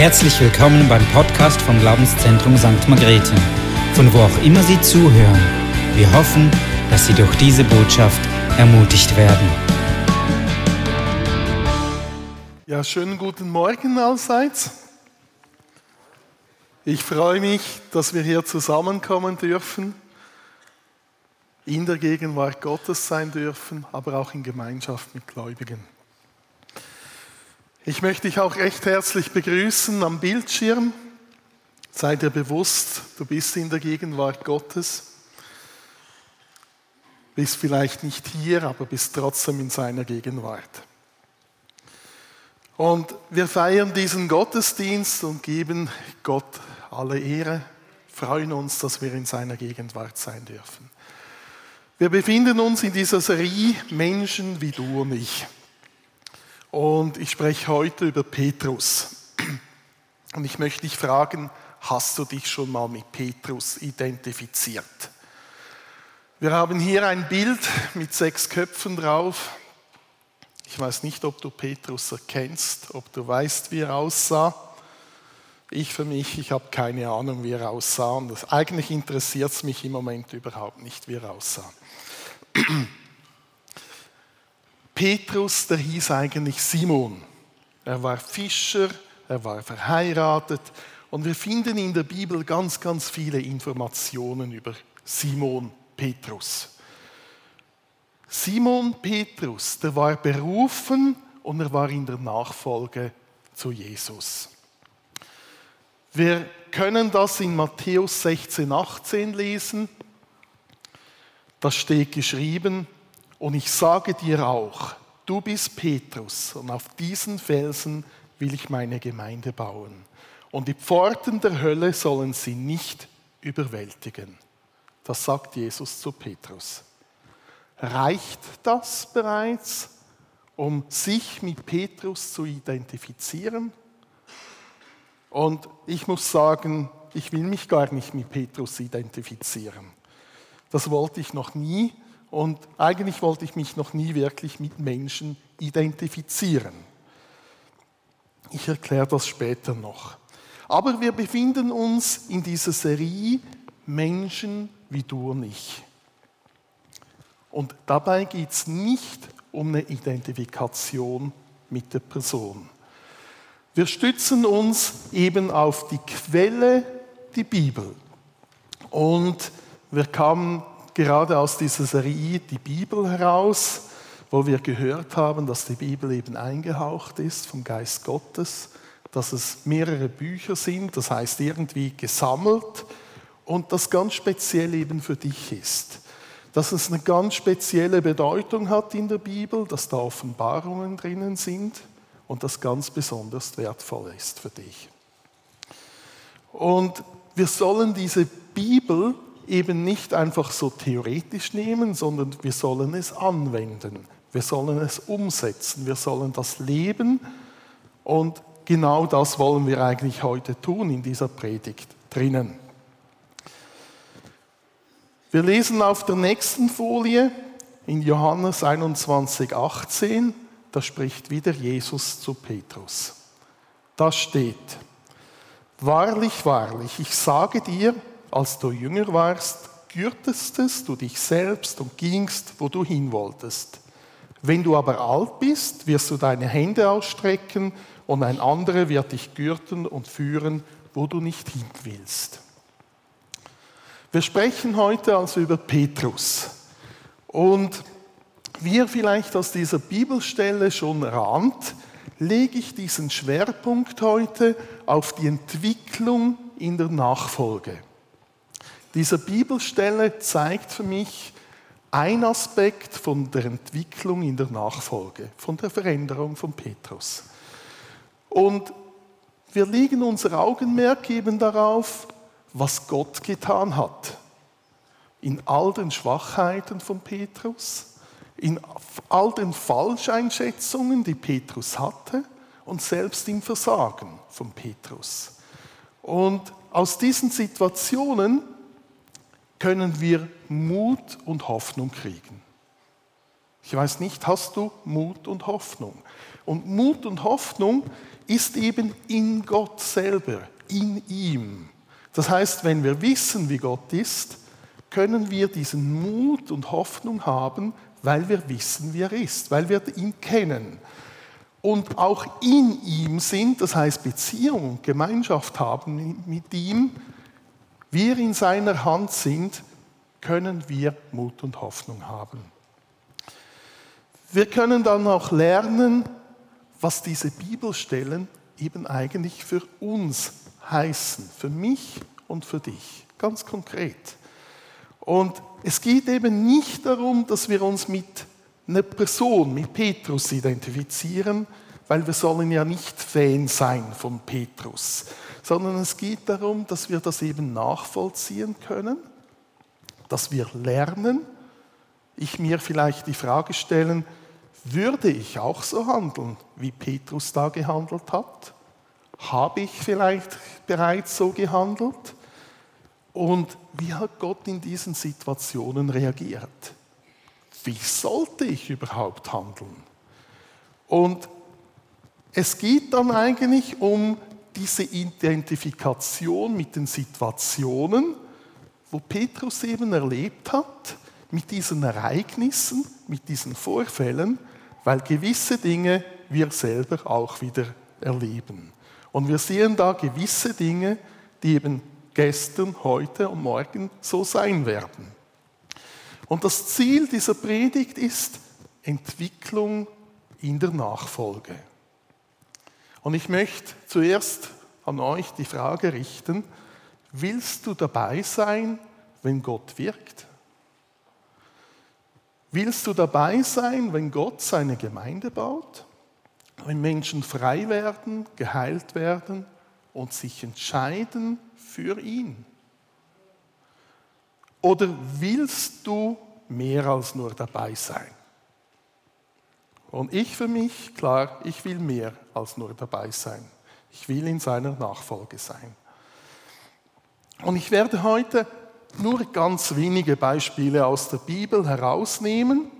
Herzlich willkommen beim Podcast vom Glaubenszentrum St. Margrethe, von wo auch immer Sie zuhören. Wir hoffen, dass Sie durch diese Botschaft ermutigt werden. Ja, schönen guten Morgen allseits. Ich freue mich, dass wir hier zusammenkommen dürfen, in der Gegenwart Gottes sein dürfen, aber auch in Gemeinschaft mit Gläubigen. Ich möchte dich auch recht herzlich begrüßen am Bildschirm. Sei dir bewusst, du bist in der Gegenwart Gottes. Bist vielleicht nicht hier, aber bist trotzdem in seiner Gegenwart. Und wir feiern diesen Gottesdienst und geben Gott alle Ehre, freuen uns, dass wir in seiner Gegenwart sein dürfen. Wir befinden uns in dieser Serie Menschen wie du und ich. Und ich spreche heute über Petrus. Und ich möchte dich fragen, hast du dich schon mal mit Petrus identifiziert? Wir haben hier ein Bild mit sechs Köpfen drauf. Ich weiß nicht, ob du Petrus erkennst, ob du weißt, wie er aussah. Ich für mich, ich habe keine Ahnung, wie er aussah. Und eigentlich interessiert es mich im Moment überhaupt nicht, wie er aussah. Petrus, der hieß eigentlich Simon. Er war Fischer, er war verheiratet und wir finden in der Bibel ganz, ganz viele Informationen über Simon Petrus. Simon Petrus, der war berufen und er war in der Nachfolge zu Jesus. Wir können das in Matthäus 16, 18 lesen. Da steht geschrieben, und ich sage dir auch, du bist Petrus und auf diesen Felsen will ich meine Gemeinde bauen. Und die Pforten der Hölle sollen sie nicht überwältigen. Das sagt Jesus zu Petrus. Reicht das bereits, um sich mit Petrus zu identifizieren? Und ich muss sagen, ich will mich gar nicht mit Petrus identifizieren. Das wollte ich noch nie und eigentlich wollte ich mich noch nie wirklich mit Menschen identifizieren. Ich erkläre das später noch. Aber wir befinden uns in dieser Serie Menschen wie du und ich. Und dabei geht es nicht um eine Identifikation mit der Person. Wir stützen uns eben auf die Quelle, die Bibel. Und wir kamen gerade aus dieser Serie die Bibel heraus, wo wir gehört haben, dass die Bibel eben eingehaucht ist vom Geist Gottes, dass es mehrere Bücher sind, das heißt irgendwie gesammelt und das ganz speziell eben für dich ist. Dass es eine ganz spezielle Bedeutung hat in der Bibel, dass da Offenbarungen drinnen sind und das ganz besonders wertvoll ist für dich. Und wir sollen diese Bibel eben nicht einfach so theoretisch nehmen, sondern wir sollen es anwenden. Wir sollen es umsetzen. Wir sollen das leben. Und genau das wollen wir eigentlich heute tun in dieser Predigt drinnen. Wir lesen auf der nächsten Folie in Johannes 21, 18, da spricht wieder Jesus zu Petrus. Da steht, Wahrlich, wahrlich, ich sage dir, als du jünger warst, gürtestest du dich selbst und gingst, wo du hin wolltest. Wenn du aber alt bist, wirst du deine Hände ausstrecken und ein anderer wird dich gürten und führen, wo du nicht hin willst. Wir sprechen heute also über Petrus. Und wie ihr vielleicht aus dieser Bibelstelle schon rahnt, lege ich diesen Schwerpunkt heute auf die Entwicklung in der Nachfolge. Diese Bibelstelle zeigt für mich ein Aspekt von der Entwicklung in der Nachfolge, von der Veränderung von Petrus. Und wir legen unser Augenmerk eben darauf, was Gott getan hat. In all den Schwachheiten von Petrus, in all den Falscheinschätzungen, die Petrus hatte und selbst im Versagen von Petrus. Und aus diesen Situationen können wir Mut und Hoffnung kriegen. Ich weiß nicht, hast du Mut und Hoffnung? Und Mut und Hoffnung ist eben in Gott selber, in ihm. Das heißt, wenn wir wissen, wie Gott ist, können wir diesen Mut und Hoffnung haben, weil wir wissen, wie er ist, weil wir ihn kennen. Und auch in ihm sind, das heißt Beziehung und Gemeinschaft haben mit ihm, wir in seiner Hand sind, können wir Mut und Hoffnung haben. Wir können dann auch lernen, was diese Bibelstellen eben eigentlich für uns heißen, für mich und für dich, ganz konkret. Und es geht eben nicht darum, dass wir uns mit einer Person, mit Petrus identifizieren, weil wir sollen ja nicht Fan sein von Petrus, sondern es geht darum, dass wir das eben nachvollziehen können, dass wir lernen, ich mir vielleicht die Frage stellen, würde ich auch so handeln, wie Petrus da gehandelt hat? Habe ich vielleicht bereits so gehandelt? Und wie hat Gott in diesen Situationen reagiert? Wie sollte ich überhaupt handeln? Und es geht dann eigentlich um diese Identifikation mit den Situationen, wo Petrus eben erlebt hat, mit diesen Ereignissen, mit diesen Vorfällen, weil gewisse Dinge wir selber auch wieder erleben. Und wir sehen da gewisse Dinge, die eben gestern, heute und morgen so sein werden. Und das Ziel dieser Predigt ist Entwicklung in der Nachfolge. Und ich möchte zuerst an euch die Frage richten, willst du dabei sein, wenn Gott wirkt? Willst du dabei sein, wenn Gott seine Gemeinde baut? Wenn Menschen frei werden, geheilt werden und sich entscheiden für ihn? Oder willst du mehr als nur dabei sein? Und ich für mich, klar, ich will mehr als nur dabei sein. Ich will in seiner Nachfolge sein. Und ich werde heute nur ganz wenige Beispiele aus der Bibel herausnehmen.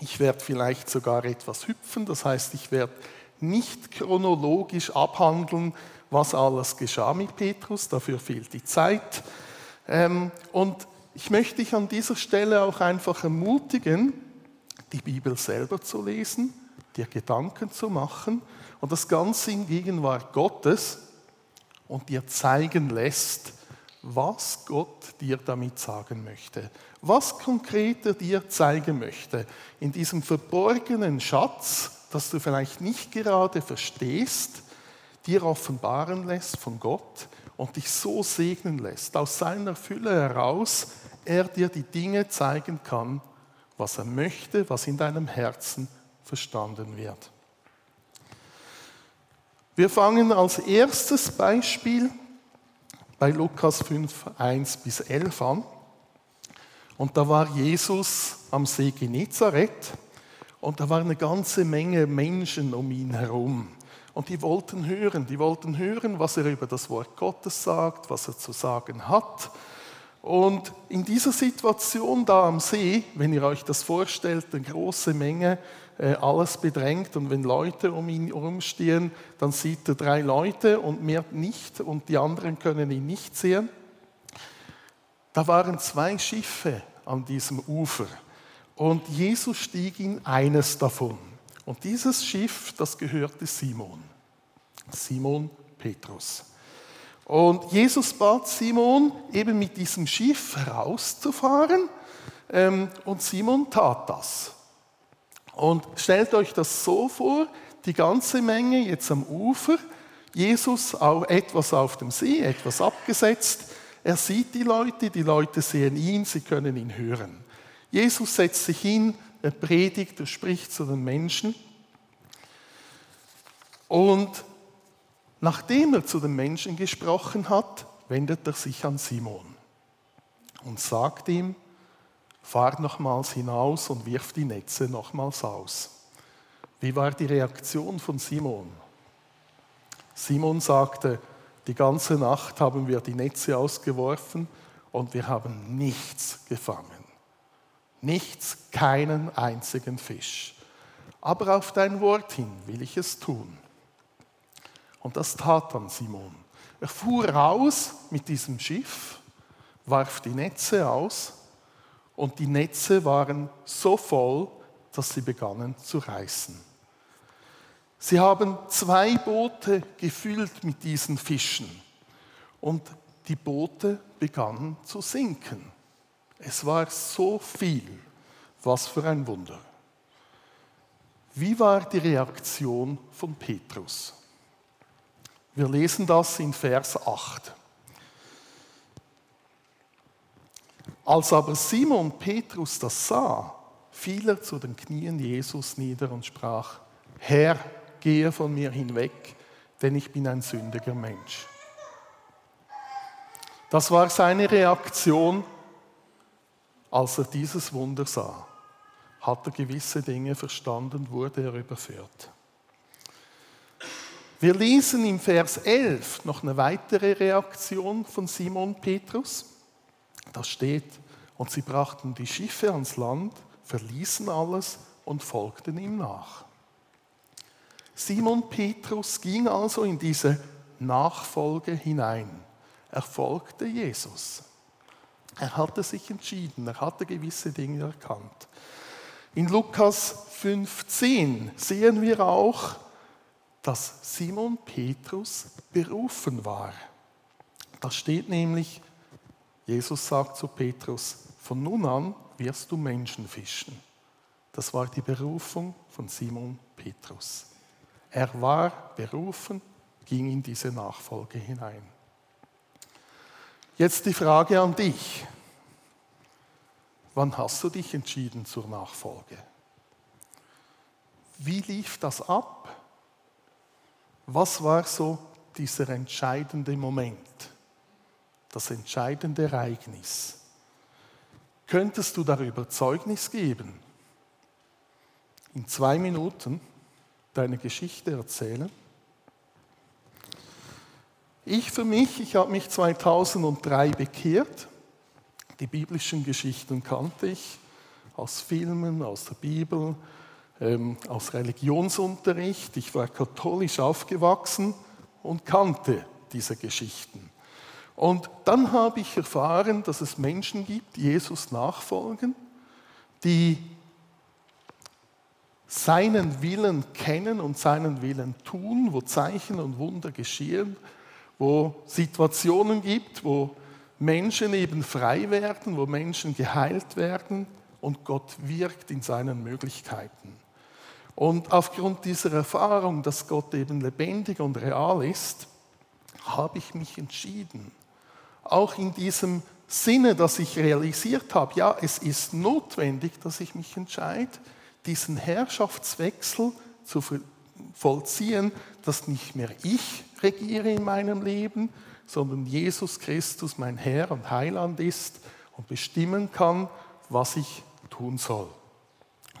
Ich werde vielleicht sogar etwas hüpfen, das heißt, ich werde nicht chronologisch abhandeln, was alles geschah mit Petrus, dafür fehlt die Zeit. Ähm, und ich möchte dich an dieser Stelle auch einfach ermutigen, die Bibel selber zu lesen, dir Gedanken zu machen und das Ganze in Gegenwart Gottes und dir zeigen lässt, was Gott dir damit sagen möchte, was konkret er dir zeigen möchte. In diesem verborgenen Schatz, das du vielleicht nicht gerade verstehst, dir offenbaren lässt von Gott und dich so segnen lässt, aus seiner Fülle heraus er dir die Dinge zeigen kann, was er möchte, was in deinem Herzen verstanden wird. Wir fangen als erstes Beispiel bei Lukas 5, 1 bis 11 an. Und da war Jesus am See Genezareth und da war eine ganze Menge Menschen um ihn herum. Und die wollten hören, die wollten hören, was er über das Wort Gottes sagt, was er zu sagen hat. Und in dieser Situation da am See, wenn ihr euch das vorstellt, eine große Menge, alles bedrängt und wenn Leute um ihn herumstehen, dann sieht er drei Leute und mehr nicht und die anderen können ihn nicht sehen. Da waren zwei Schiffe an diesem Ufer und Jesus stieg in eines davon. Und dieses Schiff, das gehörte Simon, Simon Petrus. Und Jesus bat Simon, eben mit diesem Schiff herauszufahren. Ähm, und Simon tat das. Und stellt euch das so vor, die ganze Menge jetzt am Ufer, Jesus auch etwas auf dem See, etwas abgesetzt. Er sieht die Leute, die Leute sehen ihn, sie können ihn hören. Jesus setzt sich hin, er predigt, er spricht zu den Menschen. Und Nachdem er zu den Menschen gesprochen hat, wendet er sich an Simon und sagt ihm, fahr nochmals hinaus und wirf die Netze nochmals aus. Wie war die Reaktion von Simon? Simon sagte, die ganze Nacht haben wir die Netze ausgeworfen und wir haben nichts gefangen. Nichts, keinen einzigen Fisch. Aber auf dein Wort hin will ich es tun. Und das tat dann Simon. Er fuhr raus mit diesem Schiff, warf die Netze aus und die Netze waren so voll, dass sie begannen zu reißen. Sie haben zwei Boote gefüllt mit diesen Fischen und die Boote begannen zu sinken. Es war so viel. Was für ein Wunder. Wie war die Reaktion von Petrus? Wir lesen das in Vers 8. Als aber Simon Petrus das sah, fiel er zu den Knien Jesus nieder und sprach, Herr, gehe von mir hinweg, denn ich bin ein sündiger Mensch. Das war seine Reaktion, als er dieses Wunder sah. Hat er gewisse Dinge verstanden, wurde er überführt. Wir lesen im Vers 11 noch eine weitere Reaktion von Simon Petrus. Da steht, und sie brachten die Schiffe ans Land, verließen alles und folgten ihm nach. Simon Petrus ging also in diese Nachfolge hinein. Er folgte Jesus. Er hatte sich entschieden, er hatte gewisse Dinge erkannt. In Lukas 15 sehen wir auch, dass Simon Petrus berufen war. Da steht nämlich, Jesus sagt zu Petrus, von nun an wirst du Menschen fischen. Das war die Berufung von Simon Petrus. Er war berufen, ging in diese Nachfolge hinein. Jetzt die Frage an dich. Wann hast du dich entschieden zur Nachfolge? Wie lief das ab? Was war so dieser entscheidende Moment, das entscheidende Ereignis? Könntest du darüber Zeugnis geben? In zwei Minuten deine Geschichte erzählen? Ich für mich, ich habe mich 2003 bekehrt. Die biblischen Geschichten kannte ich aus Filmen, aus der Bibel, ähm, aus Religionsunterricht. Ich war katholisch aufgewachsen und kannte diese Geschichten. Und dann habe ich erfahren, dass es Menschen gibt, die Jesus nachfolgen, die seinen Willen kennen und seinen Willen tun, wo Zeichen und Wunder geschehen, wo Situationen gibt, wo Menschen eben frei werden, wo Menschen geheilt werden und Gott wirkt in seinen Möglichkeiten. Und aufgrund dieser Erfahrung, dass Gott eben lebendig und real ist, habe ich mich entschieden, auch in diesem Sinne, dass ich realisiert habe, ja, es ist notwendig, dass ich mich entscheide, diesen Herrschaftswechsel zu vollziehen, dass nicht mehr ich regiere in meinem Leben, sondern Jesus Christus mein Herr und Heiland ist und bestimmen kann, was ich tun soll.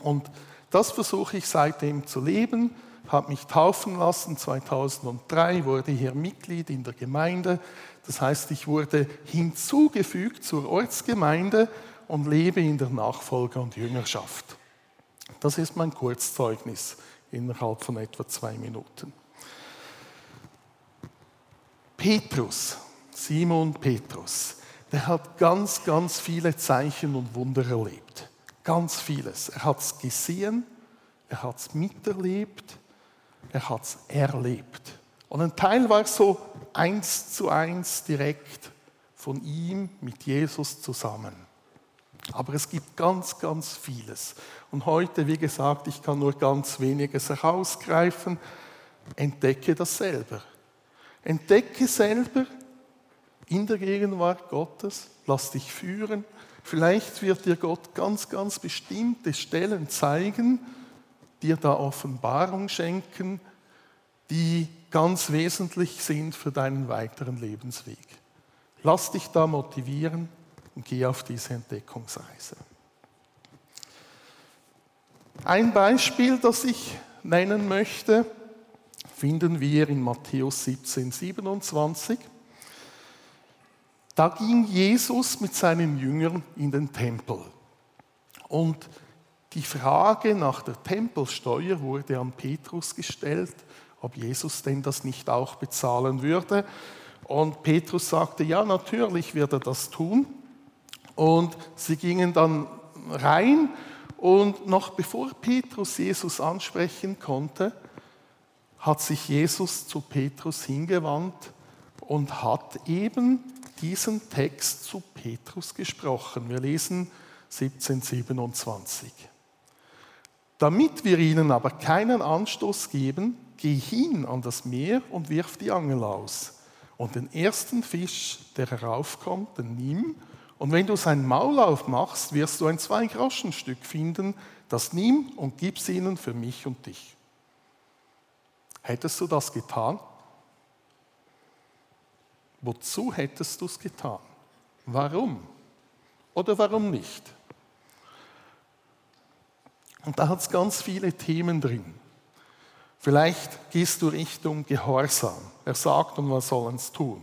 Und das versuche ich seitdem zu leben, habe mich taufen lassen 2003, wurde hier Mitglied in der Gemeinde. Das heißt, ich wurde hinzugefügt zur Ortsgemeinde und lebe in der Nachfolge und Jüngerschaft. Das ist mein Kurzzeugnis innerhalb von etwa zwei Minuten. Petrus, Simon Petrus, der hat ganz, ganz viele Zeichen und Wunder erlebt. Ganz vieles. Er hat es gesehen, er hat es miterlebt, er hat es erlebt. Und ein Teil war so eins zu eins direkt von ihm mit Jesus zusammen. Aber es gibt ganz, ganz vieles. Und heute, wie gesagt, ich kann nur ganz weniges herausgreifen. Entdecke das selber. Entdecke selber in der Gegenwart Gottes, lass dich führen Vielleicht wird dir Gott ganz, ganz bestimmte Stellen zeigen, dir da Offenbarung schenken, die ganz wesentlich sind für deinen weiteren Lebensweg. Lass dich da motivieren und geh auf diese Entdeckungsreise. Ein Beispiel, das ich nennen möchte, finden wir in Matthäus 17, 27. Da ging Jesus mit seinen Jüngern in den Tempel. Und die Frage nach der Tempelsteuer wurde an Petrus gestellt, ob Jesus denn das nicht auch bezahlen würde. Und Petrus sagte, ja, natürlich wird er das tun. Und sie gingen dann rein und noch bevor Petrus Jesus ansprechen konnte, hat sich Jesus zu Petrus hingewandt und hat eben diesen Text zu Petrus gesprochen. Wir lesen 1727. Damit wir ihnen aber keinen Anstoß geben, geh hin an das Meer und wirf die Angel aus. Und den ersten Fisch, der heraufkommt, den nimm. Und wenn du sein Maul aufmachst, wirst du ein Zwei-Groschen-Stück finden. Das nimm und gib's ihnen für mich und dich. Hättest du das getan? Wozu hättest du es getan? Warum? Oder warum nicht? Und da hat es ganz viele Themen drin. Vielleicht gehst du Richtung Gehorsam. Er sagt, und was sollen es tun?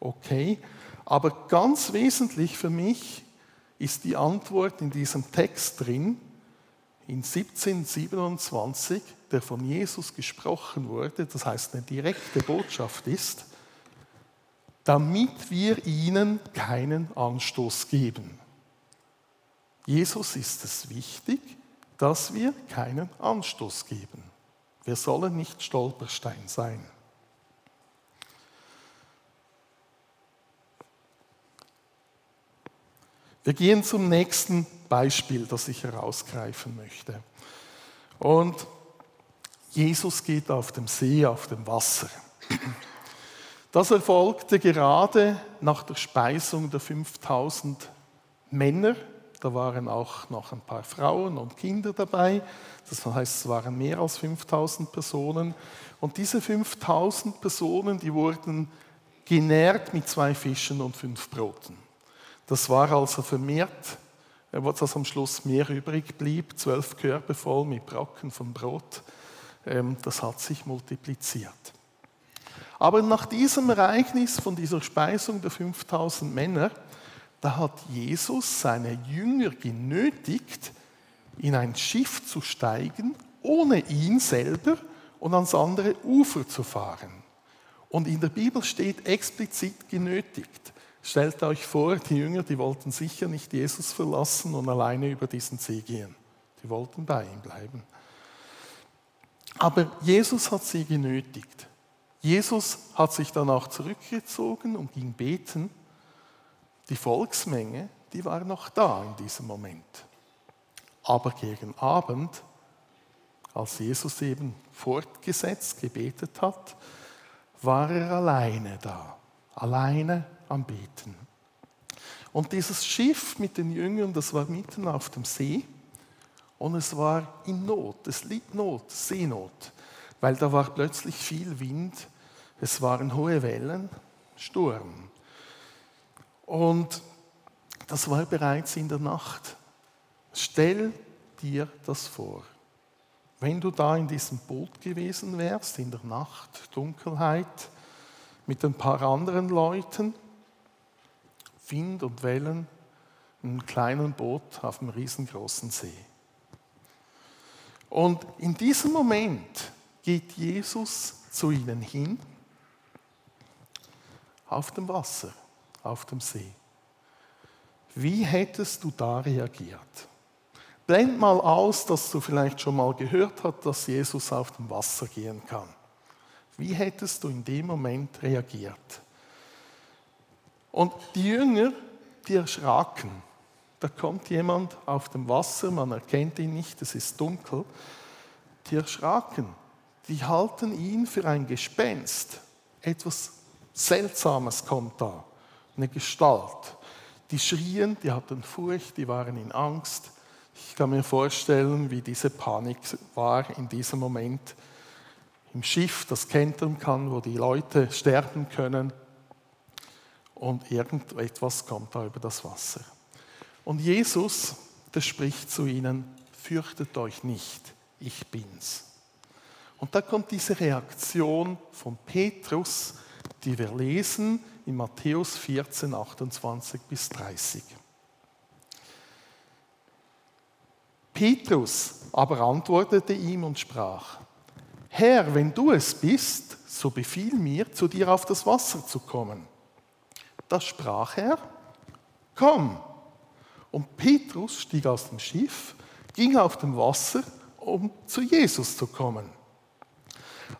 Okay, aber ganz wesentlich für mich ist die Antwort in diesem Text drin, in 1727, der von Jesus gesprochen wurde, das heißt eine direkte Botschaft ist, damit wir ihnen keinen Anstoß geben. Jesus ist es wichtig, dass wir keinen Anstoß geben. Wir sollen nicht Stolperstein sein. Wir gehen zum nächsten Beispiel, das ich herausgreifen möchte. Und Jesus geht auf dem See, auf dem Wasser. Das erfolgte gerade nach der Speisung der 5000 Männer. Da waren auch noch ein paar Frauen und Kinder dabei. Das heißt, es waren mehr als 5000 Personen. Und diese 5000 Personen, die wurden genährt mit zwei Fischen und fünf Broten. Das war also vermehrt, was am Schluss mehr übrig blieb, zwölf Körbe voll mit Brocken von Brot. Ähm, das hat sich multipliziert. Aber nach diesem Ereignis von dieser Speisung der 5000 Männer, da hat Jesus seine Jünger genötigt, in ein Schiff zu steigen, ohne ihn selber und ans andere Ufer zu fahren. Und in der Bibel steht explizit genötigt. Stellt euch vor, die Jünger, die wollten sicher nicht Jesus verlassen und alleine über diesen See gehen. Die wollten bei ihm bleiben. Aber Jesus hat sie genötigt. Jesus hat sich danach zurückgezogen und ging beten. Die Volksmenge, die war noch da in diesem Moment. Aber gegen Abend, als Jesus eben fortgesetzt gebetet hat, war er alleine da, alleine am Beten. Und dieses Schiff mit den Jüngern, das war mitten auf dem See und es war in Not, es litt Not, Seenot, weil da war plötzlich viel Wind es waren hohe Wellen, Sturm. Und das war bereits in der Nacht. Stell dir das vor. Wenn du da in diesem Boot gewesen wärst, in der Nacht, Dunkelheit, mit ein paar anderen Leuten, Wind und Wellen, in einem kleinen Boot auf einem riesengroßen See. Und in diesem Moment geht Jesus zu ihnen hin auf dem Wasser, auf dem See. Wie hättest du da reagiert? Blend mal aus, dass du vielleicht schon mal gehört hast, dass Jesus auf dem Wasser gehen kann. Wie hättest du in dem Moment reagiert? Und die Jünger, die erschraken. Da kommt jemand auf dem Wasser, man erkennt ihn nicht, es ist dunkel. Die erschraken. Die halten ihn für ein Gespenst, etwas Seltsames kommt da, eine Gestalt. Die schrien, die hatten Furcht, die waren in Angst. Ich kann mir vorstellen, wie diese Panik war in diesem Moment im Schiff, das kentern kann, wo die Leute sterben können. Und irgendetwas kommt da über das Wasser. Und Jesus, der spricht zu ihnen, fürchtet euch nicht, ich bin's. Und da kommt diese Reaktion von Petrus, die wir lesen in Matthäus 14, 28 bis 30. Petrus aber antwortete ihm und sprach, Herr, wenn du es bist, so befiehl mir, zu dir auf das Wasser zu kommen. Da sprach er, komm. Und Petrus stieg aus dem Schiff, ging auf dem Wasser, um zu Jesus zu kommen.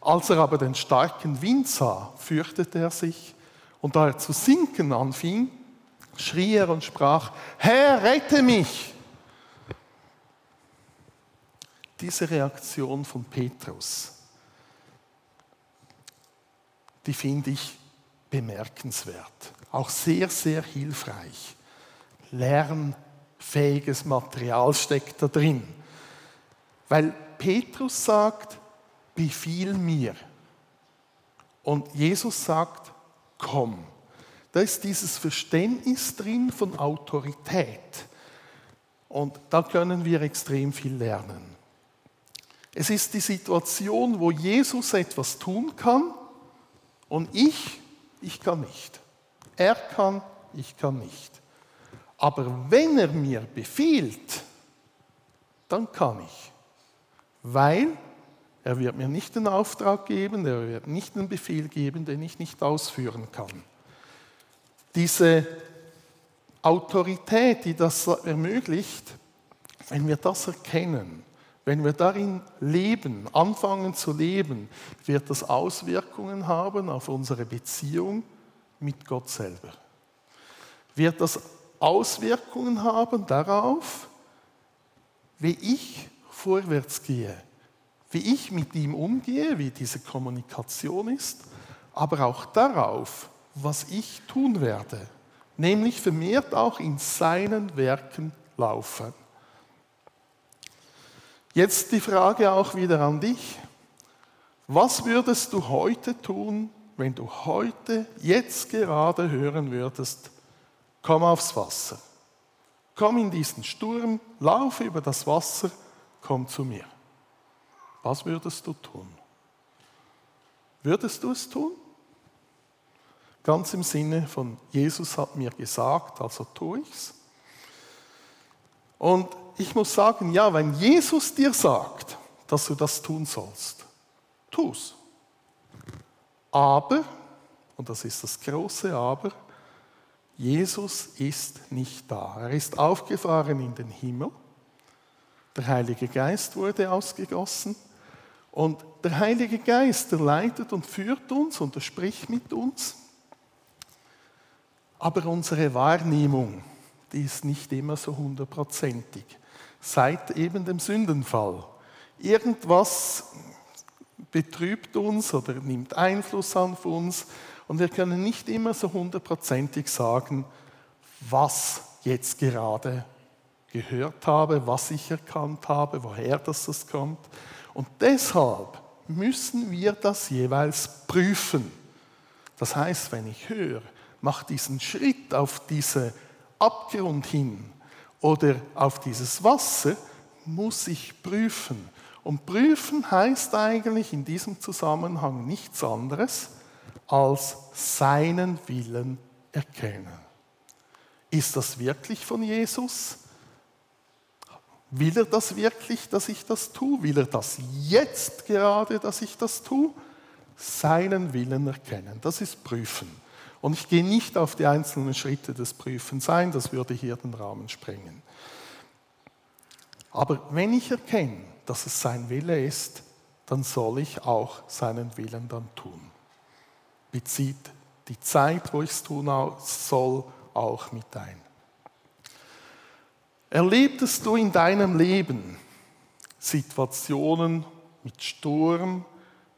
Als er aber den starken Wind sah, fürchtete er sich, und da er zu sinken anfing, schrie er und sprach, Herr, rette mich! Diese Reaktion von Petrus, die finde ich bemerkenswert, auch sehr, sehr hilfreich. Lernfähiges Material steckt da drin. Weil Petrus sagt, befiehl mir. Und Jesus sagt, komm. Da ist dieses Verständnis drin von Autorität. Und da können wir extrem viel lernen. Es ist die Situation, wo Jesus etwas tun kann und ich, ich kann nicht. Er kann, ich kann nicht. Aber wenn er mir befiehlt, dann kann ich. Weil er wird mir nicht den Auftrag geben, er wird nicht den Befehl geben, den ich nicht ausführen kann. Diese Autorität, die das ermöglicht, wenn wir das erkennen, wenn wir darin leben, anfangen zu leben, wird das Auswirkungen haben auf unsere Beziehung mit Gott selber. Wird das Auswirkungen haben darauf, wie ich vorwärts gehe, wie ich mit ihm umgehe, wie diese Kommunikation ist, aber auch darauf, was ich tun werde, nämlich vermehrt auch in seinen Werken laufen. Jetzt die Frage auch wieder an dich. Was würdest du heute tun, wenn du heute, jetzt gerade hören würdest, komm aufs Wasser, komm in diesen Sturm, laufe über das Wasser, komm zu mir. Was würdest du tun? Würdest du es tun? Ganz im Sinne von Jesus hat mir gesagt, also tue ich's. Und ich muss sagen, ja, wenn Jesus dir sagt, dass du das tun sollst, tu's. Aber, und das ist das große Aber, Jesus ist nicht da. Er ist aufgefahren in den Himmel. Der Heilige Geist wurde ausgegossen. Und der Heilige Geist, der leitet und führt uns und er spricht mit uns. Aber unsere Wahrnehmung, die ist nicht immer so hundertprozentig. Seit eben dem Sündenfall. Irgendwas betrübt uns oder nimmt Einfluss auf uns und wir können nicht immer so hundertprozentig sagen, was jetzt gerade gehört habe, was ich erkannt habe, woher das, das kommt. Und deshalb müssen wir das jeweils prüfen. Das heißt, wenn ich höre, mach diesen Schritt auf diese Abgrund hin oder auf dieses Wasser, muss ich prüfen. Und prüfen heißt eigentlich in diesem Zusammenhang nichts anderes als seinen Willen erkennen. Ist das wirklich von Jesus? Will er das wirklich, dass ich das tue? Will er das jetzt gerade, dass ich das tue? Seinen Willen erkennen, das ist Prüfen. Und ich gehe nicht auf die einzelnen Schritte des Prüfens ein, das würde hier den Rahmen sprengen. Aber wenn ich erkenne, dass es sein Wille ist, dann soll ich auch seinen Willen dann tun. Bezieht die Zeit, wo ich es tun soll, auch mit ein. Erlebtest du in deinem Leben Situationen mit Sturm,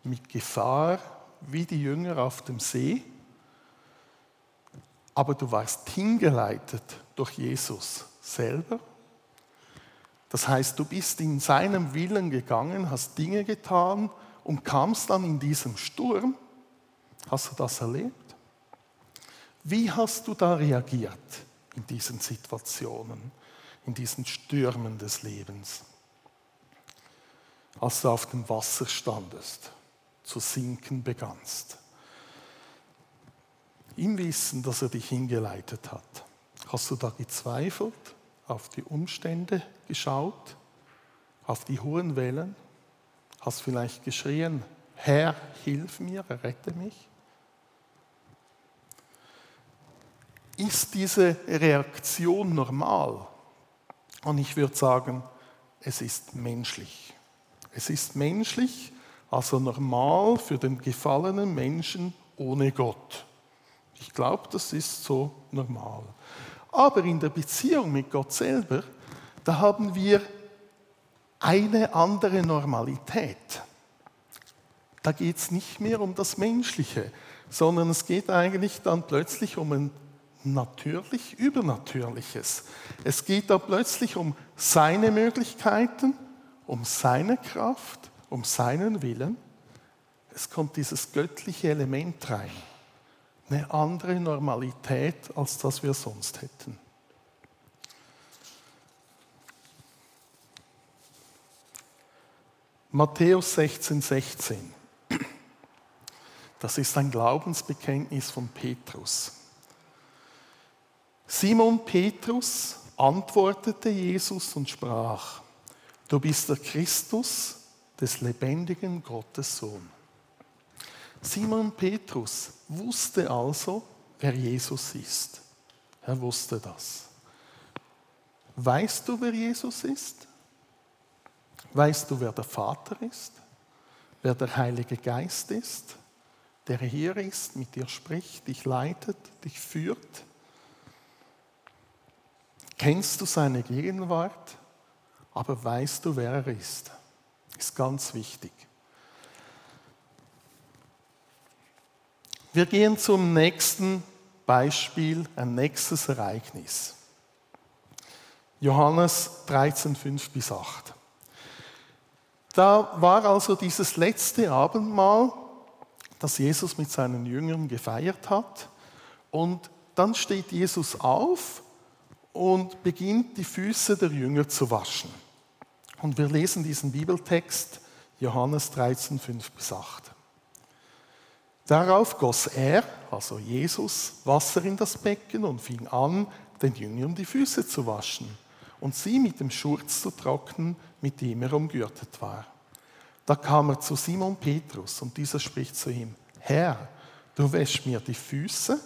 mit Gefahr, wie die Jünger auf dem See? Aber du warst hingeleitet durch Jesus selber. Das heißt, du bist in seinem Willen gegangen, hast Dinge getan und kamst dann in diesem Sturm. Hast du das erlebt? Wie hast du da reagiert in diesen Situationen? In diesen Stürmen des Lebens. Als du auf dem Wasser standest, zu sinken begannst. Im Wissen, dass er dich hingeleitet hat, hast du da gezweifelt, auf die Umstände geschaut, auf die hohen Wellen, hast vielleicht geschrien, Herr, hilf mir, rette mich. Ist diese Reaktion normal? Und ich würde sagen, es ist menschlich. Es ist menschlich, also normal für den gefallenen Menschen ohne Gott. Ich glaube, das ist so normal. Aber in der Beziehung mit Gott selber, da haben wir eine andere Normalität. Da geht es nicht mehr um das Menschliche, sondern es geht eigentlich dann plötzlich um ein natürlich Übernatürliches. Es geht da plötzlich um seine Möglichkeiten, um seine Kraft, um seinen Willen. Es kommt dieses göttliche Element rein. Eine andere Normalität, als das wir sonst hätten. Matthäus 16, 16. Das ist ein Glaubensbekenntnis von Petrus. Simon Petrus antwortete Jesus und sprach, du bist der Christus des lebendigen Gottes Sohn. Simon Petrus wusste also, wer Jesus ist. Er wusste das. Weißt du, wer Jesus ist? Weißt du, wer der Vater ist? Wer der Heilige Geist ist? Der hier ist, mit dir spricht, dich leitet, dich führt? Kennst du seine Gegenwart, aber weißt du, wer er ist? Ist ganz wichtig. Wir gehen zum nächsten Beispiel, ein nächstes Ereignis. Johannes 13, 5 bis 8. Da war also dieses letzte Abendmahl, das Jesus mit seinen Jüngern gefeiert hat. Und dann steht Jesus auf und beginnt die Füße der Jünger zu waschen. Und wir lesen diesen Bibeltext Johannes 13, 5 bis 8. Darauf goss er, also Jesus, Wasser in das Becken und fing an, den Jüngern die Füße zu waschen und sie mit dem Schurz zu trocknen, mit dem er umgürtet war. Da kam er zu Simon Petrus und dieser spricht zu ihm, Herr, du wäschst mir die Füße?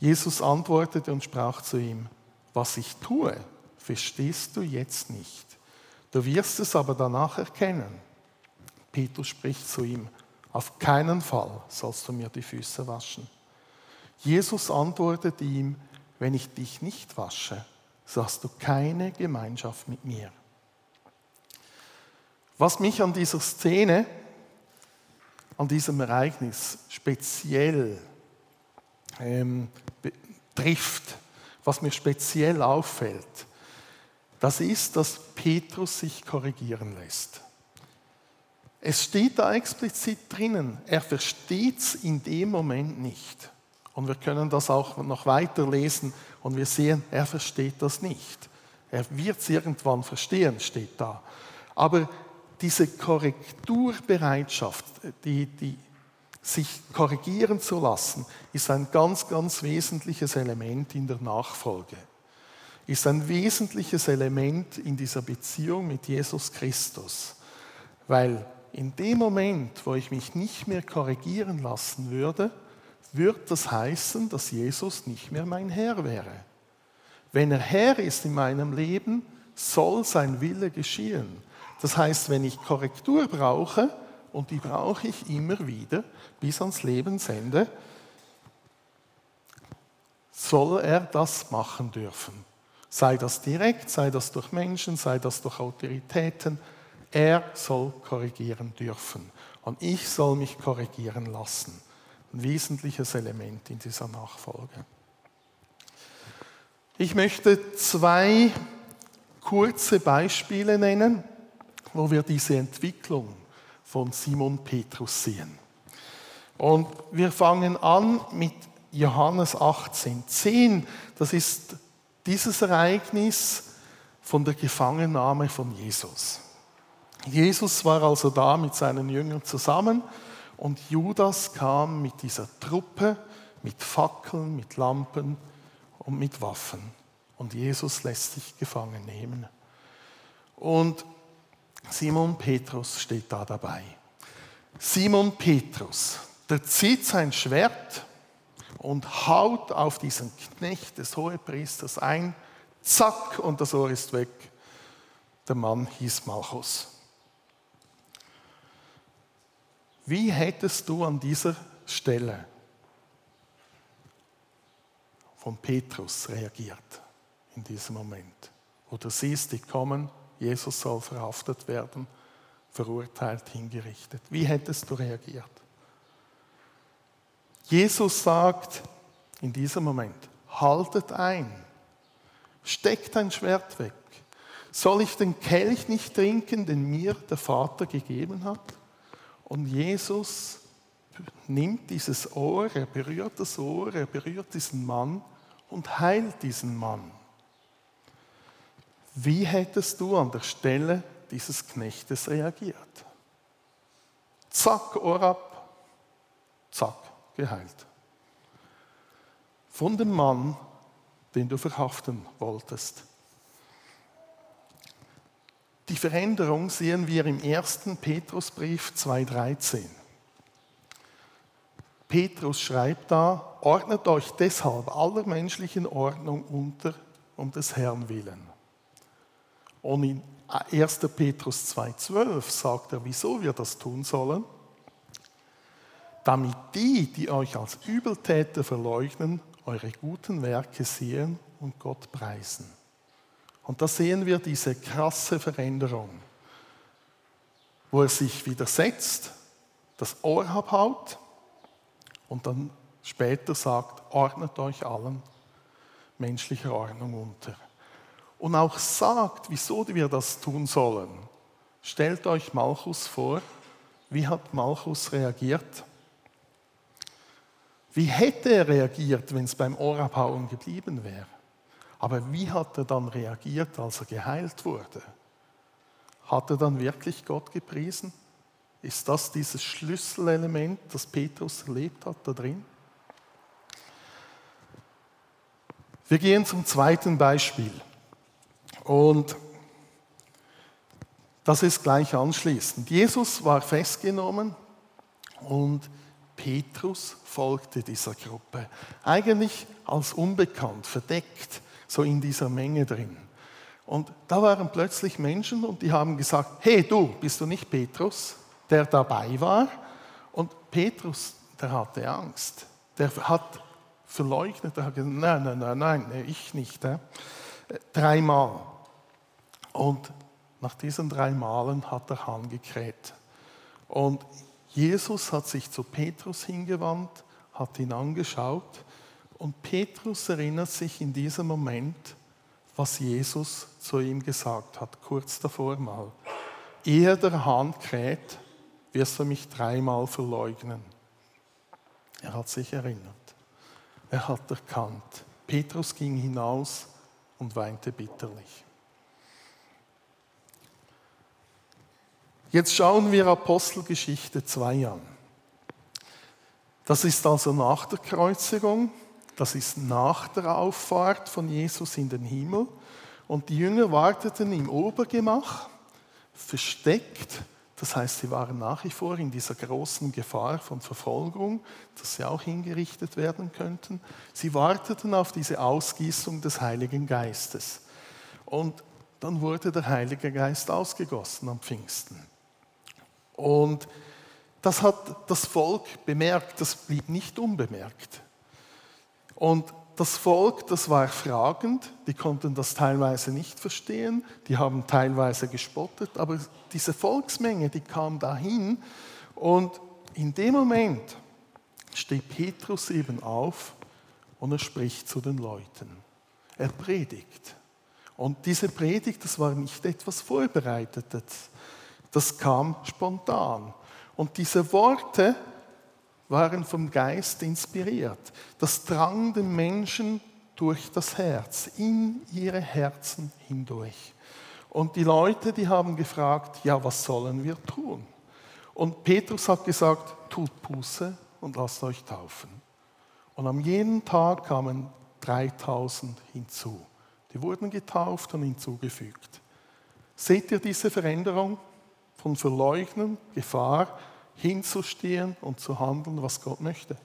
Jesus antwortete und sprach zu ihm, was ich tue, verstehst du jetzt nicht. Du wirst es aber danach erkennen. Petrus spricht zu ihm, auf keinen Fall sollst du mir die Füße waschen. Jesus antwortet ihm, wenn ich dich nicht wasche, so hast du keine Gemeinschaft mit mir. Was mich an dieser Szene, an diesem Ereignis speziell ähm, trifft, was mir speziell auffällt, das ist, dass Petrus sich korrigieren lässt. Es steht da explizit drinnen, er versteht es in dem Moment nicht. Und wir können das auch noch weiter lesen und wir sehen, er versteht das nicht. Er wird es irgendwann verstehen, steht da. Aber diese Korrekturbereitschaft, die, die sich korrigieren zu lassen, ist ein ganz, ganz wesentliches Element in der Nachfolge. Ist ein wesentliches Element in dieser Beziehung mit Jesus Christus. Weil in dem Moment, wo ich mich nicht mehr korrigieren lassen würde, wird das heißen, dass Jesus nicht mehr mein Herr wäre. Wenn er Herr ist in meinem Leben, soll sein Wille geschehen. Das heißt, wenn ich Korrektur brauche, und die brauche ich immer wieder bis ans Lebensende, soll er das machen dürfen. Sei das direkt, sei das durch Menschen, sei das durch Autoritäten. Er soll korrigieren dürfen. Und ich soll mich korrigieren lassen. Ein wesentliches Element in dieser Nachfolge. Ich möchte zwei kurze Beispiele nennen, wo wir diese Entwicklung von Simon Petrus sehen. Und wir fangen an mit Johannes 18, 10. Das ist dieses Ereignis von der Gefangennahme von Jesus. Jesus war also da mit seinen Jüngern zusammen und Judas kam mit dieser Truppe, mit Fackeln, mit Lampen und mit Waffen. Und Jesus lässt sich gefangen nehmen. Und Simon Petrus steht da dabei. Simon Petrus, der zieht sein Schwert und haut auf diesen Knecht des Hohepriesters ein. Zack, und das Ohr ist weg. Der Mann hieß Malchus. Wie hättest du an dieser Stelle von Petrus reagiert in diesem Moment? Du siehst, die kommen, Jesus soll verhaftet werden, verurteilt, hingerichtet. Wie hättest du reagiert? Jesus sagt in diesem Moment, haltet ein, steckt ein Schwert weg. Soll ich den Kelch nicht trinken, den mir der Vater gegeben hat? Und Jesus nimmt dieses Ohr, er berührt das Ohr, er berührt diesen Mann und heilt diesen Mann. Wie hättest du an der Stelle dieses Knechtes reagiert? Zack, Ohr ab, zack, geheilt. Von dem Mann, den du verhaften wolltest. Die Veränderung sehen wir im ersten Petrusbrief 2.13. Petrus schreibt da, ordnet euch deshalb aller menschlichen Ordnung unter um des Herrn willen. Und in 1. Petrus 2.12 sagt er, wieso wir das tun sollen. Damit die, die euch als Übeltäter verleugnen, eure guten Werke sehen und Gott preisen. Und da sehen wir diese krasse Veränderung, wo er sich widersetzt, das Ohr abhaut und dann später sagt, ordnet euch allen menschlicher Ordnung unter. Und auch sagt, wieso wir das tun sollen. Stellt euch Malchus vor, wie hat Malchus reagiert? Wie hätte er reagiert, wenn es beim Ohrabhauen geblieben wäre? Aber wie hat er dann reagiert, als er geheilt wurde? Hat er dann wirklich Gott gepriesen? Ist das dieses Schlüsselelement, das Petrus erlebt hat da drin? Wir gehen zum zweiten Beispiel. Und das ist gleich anschließend. Jesus war festgenommen und Petrus folgte dieser Gruppe. Eigentlich als unbekannt, verdeckt so in dieser Menge drin. Und da waren plötzlich Menschen und die haben gesagt, hey du, bist du nicht Petrus, der dabei war? Und Petrus, der hatte Angst. Der hat verleugnet, der hat gesagt, nein, nein, nein, nein, ich nicht. Dreimal. Und nach diesen drei Malen hat er Hahn gekräht. Und Jesus hat sich zu Petrus hingewandt, hat ihn angeschaut und Petrus erinnert sich in diesem Moment, was Jesus zu ihm gesagt hat, kurz davor mal. Ehe der Hahn kräht, wirst du mich dreimal verleugnen. Er hat sich erinnert. Er hat erkannt. Petrus ging hinaus und weinte bitterlich. Jetzt schauen wir Apostelgeschichte 2 an. Das ist also nach der Kreuzigung. Das ist nach der Auffahrt von Jesus in den Himmel. Und die Jünger warteten im Obergemach, versteckt. Das heißt, sie waren nach wie vor in dieser großen Gefahr von Verfolgung, dass sie auch hingerichtet werden könnten. Sie warteten auf diese Ausgießung des Heiligen Geistes. Und dann wurde der Heilige Geist ausgegossen am Pfingsten. Und das hat das Volk bemerkt, das blieb nicht unbemerkt. Und das Volk, das war fragend, die konnten das teilweise nicht verstehen, die haben teilweise gespottet, aber diese Volksmenge, die kam dahin und in dem Moment steht Petrus eben auf und er spricht zu den Leuten. Er predigt. Und diese Predigt, das war nicht etwas Vorbereitetes, das kam spontan. Und diese Worte, waren vom Geist inspiriert. Das drang den Menschen durch das Herz, in ihre Herzen hindurch. Und die Leute, die haben gefragt, ja, was sollen wir tun? Und Petrus hat gesagt, tut Buße und lasst euch taufen. Und am jeden Tag kamen 3000 hinzu. Die wurden getauft und hinzugefügt. Seht ihr diese Veränderung? Von Verleugnen, Gefahr, hinzustehen und zu handeln, was Gott möchte.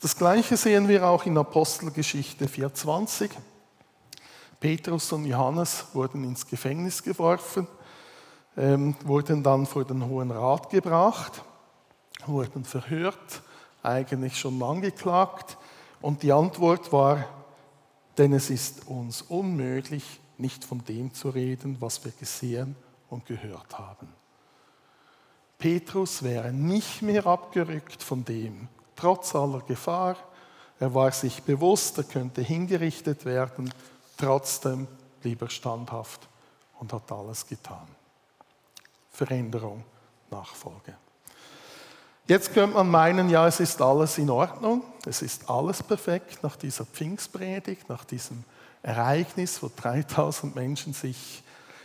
Das gleiche sehen wir auch in Apostelgeschichte 4.20. Petrus und Johannes wurden ins Gefängnis geworfen, ähm, wurden dann vor den Hohen Rat gebracht, wurden verhört, eigentlich schon angeklagt. Und die Antwort war, denn es ist uns unmöglich, nicht von dem zu reden, was wir gesehen und gehört haben. Petrus wäre nicht mehr abgerückt von dem, trotz aller Gefahr. Er war sich bewusst, er könnte hingerichtet werden, trotzdem blieb er standhaft und hat alles getan. Veränderung, Nachfolge. Jetzt könnte man meinen, ja, es ist alles in Ordnung, es ist alles perfekt nach dieser Pfingstpredigt, nach diesem Ereignis, wo 3000 Menschen sich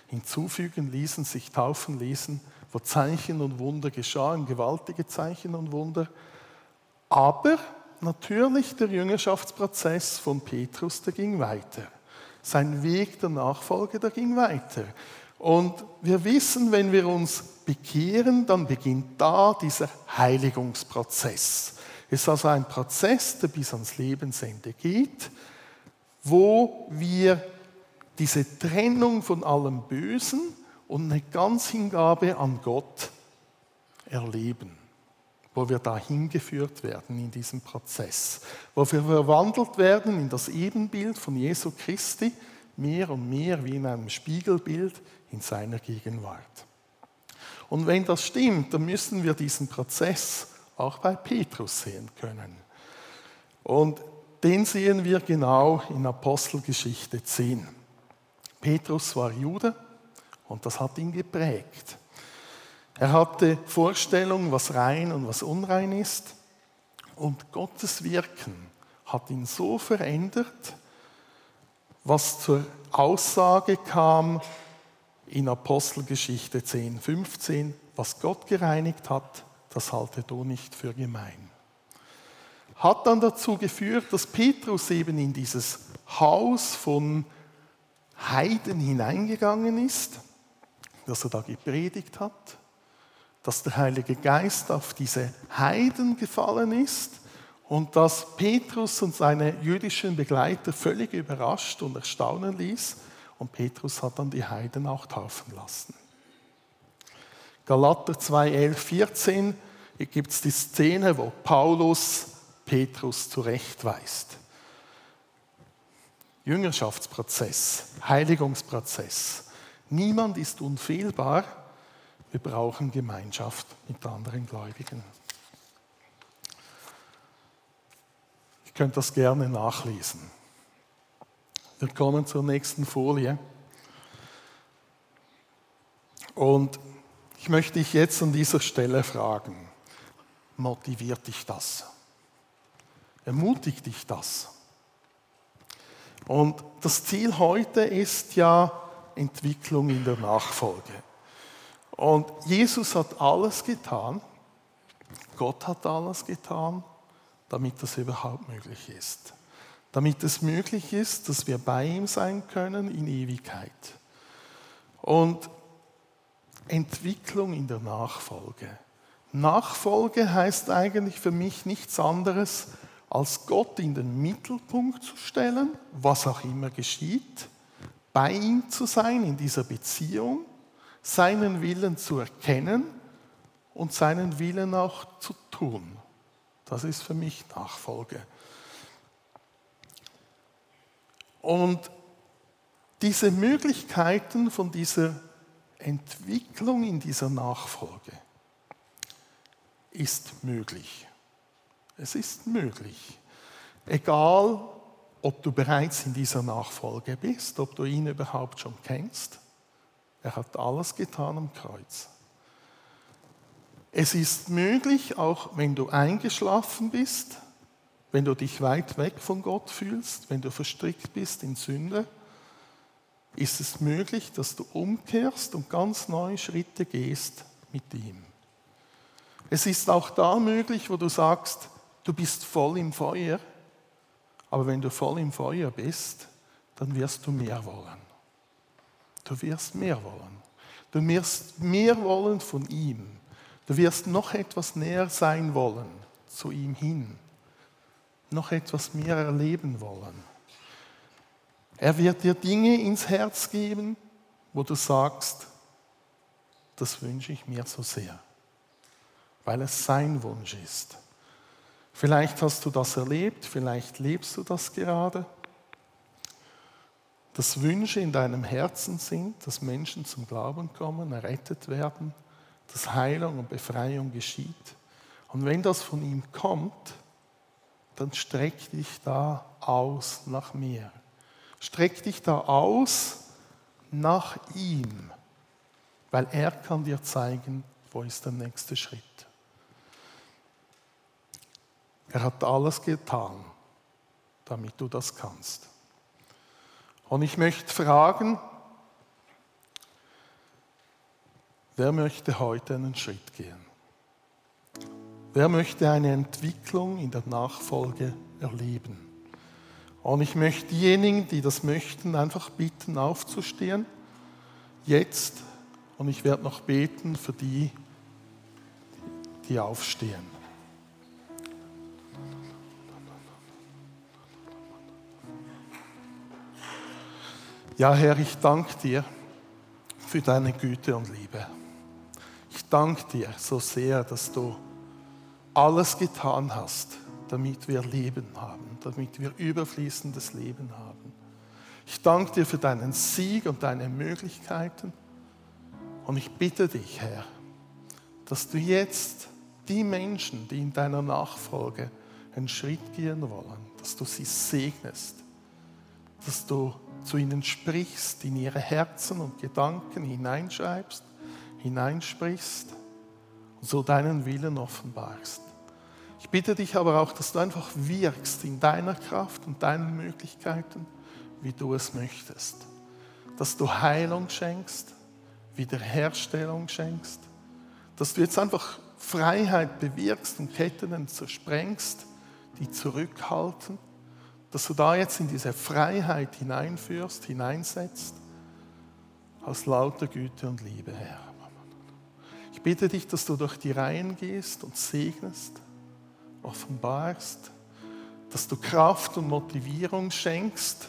hinzufügen ließen, sich taufen ließen, wo Zeichen und Wunder geschahen, gewaltige Zeichen und Wunder. Aber natürlich der Jüngerschaftsprozess von Petrus, der ging weiter. Sein Weg der Nachfolge, der ging weiter. Und wir wissen, wenn wir uns bekehren, dann beginnt da dieser Heiligungsprozess. Es ist also ein Prozess, der bis ans Lebensende geht, wo wir diese Trennung von allem Bösen und eine Ganzhingabe an Gott erleben, wo wir da hingeführt werden in diesem Prozess, wo wir verwandelt werden in das Ebenbild von Jesu Christi, mehr und mehr wie in einem Spiegelbild in seiner Gegenwart. Und wenn das stimmt, dann müssen wir diesen Prozess auch bei Petrus sehen können. Und den sehen wir genau in Apostelgeschichte 10. Petrus war Jude und das hat ihn geprägt. Er hatte Vorstellungen, was rein und was unrein ist. Und Gottes Wirken hat ihn so verändert, was zur Aussage kam in Apostelgeschichte 10, 15, was Gott gereinigt hat, das halte du nicht für gemein. Hat dann dazu geführt, dass Petrus eben in dieses Haus von Heiden hineingegangen ist, dass er da gepredigt hat, dass der Heilige Geist auf diese Heiden gefallen ist und dass Petrus und seine jüdischen Begleiter völlig überrascht und erstaunen ließ. Und Petrus hat dann die Heiden auch taufen lassen. Galater 2, 11, 14 gibt es die Szene, wo Paulus Petrus zurechtweist. Jüngerschaftsprozess, Heiligungsprozess. Niemand ist unfehlbar. Wir brauchen Gemeinschaft mit anderen Gläubigen. Ich könnte das gerne nachlesen. Wir kommen zur nächsten Folie. Und ich möchte dich jetzt an dieser Stelle fragen, motiviert dich das? Ermutigt dich das? Und das Ziel heute ist ja Entwicklung in der Nachfolge. Und Jesus hat alles getan, Gott hat alles getan, damit das überhaupt möglich ist. Damit es möglich ist, dass wir bei ihm sein können in Ewigkeit. Und Entwicklung in der Nachfolge. Nachfolge heißt eigentlich für mich nichts anderes, als Gott in den Mittelpunkt zu stellen, was auch immer geschieht, bei ihm zu sein in dieser Beziehung, seinen Willen zu erkennen und seinen Willen auch zu tun. Das ist für mich Nachfolge. Und diese Möglichkeiten von dieser Entwicklung in dieser Nachfolge ist möglich. Es ist möglich. Egal, ob du bereits in dieser Nachfolge bist, ob du ihn überhaupt schon kennst. Er hat alles getan am Kreuz. Es ist möglich, auch wenn du eingeschlafen bist, wenn du dich weit weg von Gott fühlst, wenn du verstrickt bist in Sünde, ist es möglich, dass du umkehrst und ganz neue Schritte gehst mit ihm. Es ist auch da möglich, wo du sagst, du bist voll im Feuer, aber wenn du voll im Feuer bist, dann wirst du mehr wollen. Du wirst mehr wollen. Du wirst mehr wollen von ihm. Du wirst noch etwas näher sein wollen zu ihm hin. Noch etwas mehr erleben wollen. Er wird dir Dinge ins Herz geben, wo du sagst, das wünsche ich mir so sehr, weil es sein Wunsch ist. Vielleicht hast du das erlebt, vielleicht lebst du das gerade dass Wünsche in deinem Herzen sind, dass Menschen zum Glauben kommen, errettet werden, dass Heilung und Befreiung geschieht. Und wenn das von ihm kommt, dann streck dich da aus nach mir. Streck dich da aus nach ihm, weil er kann dir zeigen, wo ist der nächste Schritt. Er hat alles getan, damit du das kannst. Und ich möchte fragen, wer möchte heute einen Schritt gehen? Wer möchte eine Entwicklung in der Nachfolge erleben? Und ich möchte diejenigen, die das möchten, einfach bitten, aufzustehen. Jetzt. Und ich werde noch beten für die, die aufstehen. Ja, Herr, ich danke dir für deine Güte und Liebe. Ich danke dir so sehr, dass du alles getan hast, damit wir Leben haben, damit wir überfließendes Leben haben. Ich danke dir für deinen Sieg und deine Möglichkeiten. Und ich bitte dich, Herr, dass du jetzt die Menschen, die in deiner Nachfolge einen Schritt gehen wollen, dass du sie segnest, dass du zu ihnen sprichst, in ihre Herzen und Gedanken hineinschreibst, hineinsprichst und so deinen Willen offenbarst. Ich bitte dich aber auch, dass du einfach wirkst in deiner Kraft und deinen Möglichkeiten, wie du es möchtest. Dass du Heilung schenkst, Wiederherstellung schenkst, dass du jetzt einfach Freiheit bewirkst und Ketten zersprengst, die zurückhalten dass du da jetzt in diese Freiheit hineinführst, hineinsetzt, aus lauter Güte und Liebe, Herr. Ich bitte dich, dass du durch die Reihen gehst und segnest, offenbarst, dass du Kraft und Motivierung schenkst,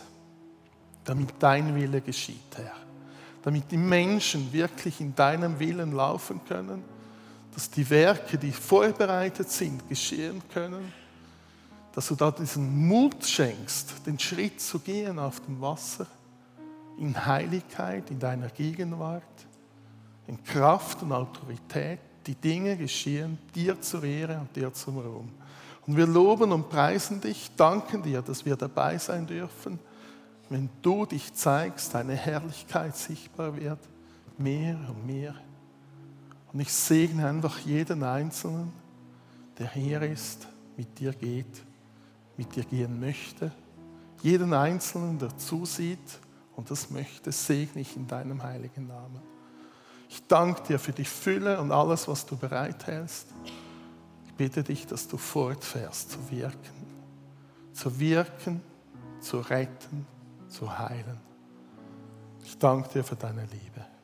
damit dein Wille geschieht, Herr. Damit die Menschen wirklich in deinem Willen laufen können, dass die Werke, die vorbereitet sind, geschehen können dass du da diesen Mut schenkst, den Schritt zu gehen auf dem Wasser, in Heiligkeit, in deiner Gegenwart, in Kraft und Autorität. Die Dinge geschehen dir zur Ehre und dir zum Ruhm. Und wir loben und preisen dich, danken dir, dass wir dabei sein dürfen, wenn du dich zeigst, deine Herrlichkeit sichtbar wird, mehr und mehr. Und ich segne einfach jeden Einzelnen, der hier ist, mit dir geht mit dir gehen möchte. Jeden Einzelnen, der zusieht und das möchte, segne ich in deinem heiligen Namen. Ich danke dir für die Fülle und alles, was du bereithältst. Ich bitte dich, dass du fortfährst zu wirken, zu wirken, zu retten, zu heilen. Ich danke dir für deine Liebe.